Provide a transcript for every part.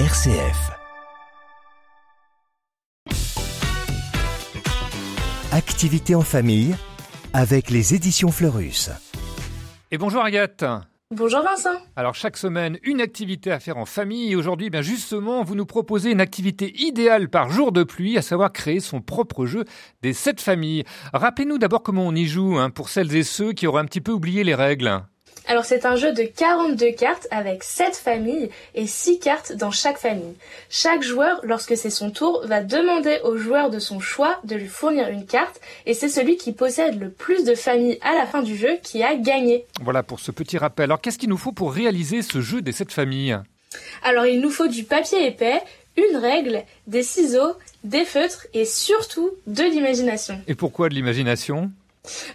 RCF. Activité en famille avec les éditions Fleurus. Et bonjour Agathe. Bonjour Vincent. Alors chaque semaine, une activité à faire en famille et aujourd'hui, bien justement, vous nous proposez une activité idéale par jour de pluie, à savoir créer son propre jeu des sept familles. Rappelez-nous d'abord comment on y joue, hein, pour celles et ceux qui auraient un petit peu oublié les règles. Alors c'est un jeu de 42 cartes avec 7 familles et 6 cartes dans chaque famille. Chaque joueur, lorsque c'est son tour, va demander au joueur de son choix de lui fournir une carte et c'est celui qui possède le plus de familles à la fin du jeu qui a gagné. Voilà pour ce petit rappel. Alors qu'est-ce qu'il nous faut pour réaliser ce jeu des 7 familles? Alors il nous faut du papier épais, une règle, des ciseaux, des feutres et surtout de l'imagination. Et pourquoi de l'imagination?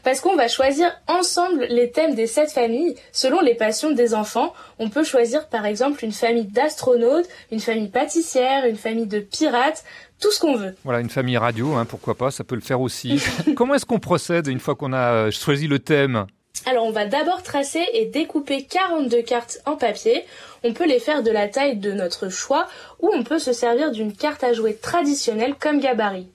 Parce qu'on va choisir ensemble les thèmes des sept familles selon les passions des enfants. On peut choisir par exemple une famille d'astronautes, une famille pâtissière, une famille de pirates, tout ce qu'on veut. Voilà, une famille radio, hein, pourquoi pas, ça peut le faire aussi. Comment est-ce qu'on procède une fois qu'on a euh, choisi le thème? Alors on va d'abord tracer et découper 42 cartes en papier. On peut les faire de la taille de notre choix ou on peut se servir d'une carte à jouer traditionnelle comme gabarit.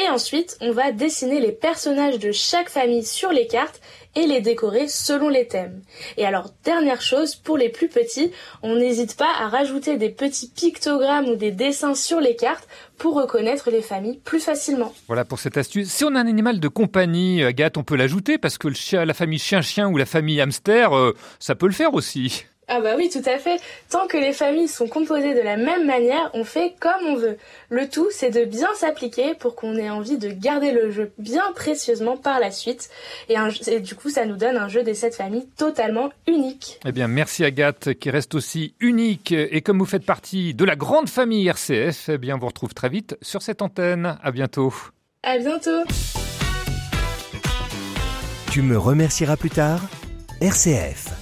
Et ensuite, on va dessiner les personnages de chaque famille sur les cartes et les décorer selon les thèmes. Et alors, dernière chose, pour les plus petits, on n'hésite pas à rajouter des petits pictogrammes ou des dessins sur les cartes pour reconnaître les familles plus facilement. Voilà pour cette astuce. Si on a un animal de compagnie, Agathe, on peut l'ajouter parce que la famille chien-chien ou la famille hamster, euh, ça peut le faire aussi. Ah bah oui, tout à fait. Tant que les familles sont composées de la même manière, on fait comme on veut. Le tout, c'est de bien s'appliquer pour qu'on ait envie de garder le jeu bien précieusement par la suite. Et, du coup, ça nous donne un jeu des sept familles totalement unique. Eh bien, merci Agathe, qui reste aussi unique. Et comme vous faites partie de la grande famille RCF, eh bien, on vous retrouve très vite sur cette antenne. À bientôt. À bientôt. Tu me remercieras plus tard RCF.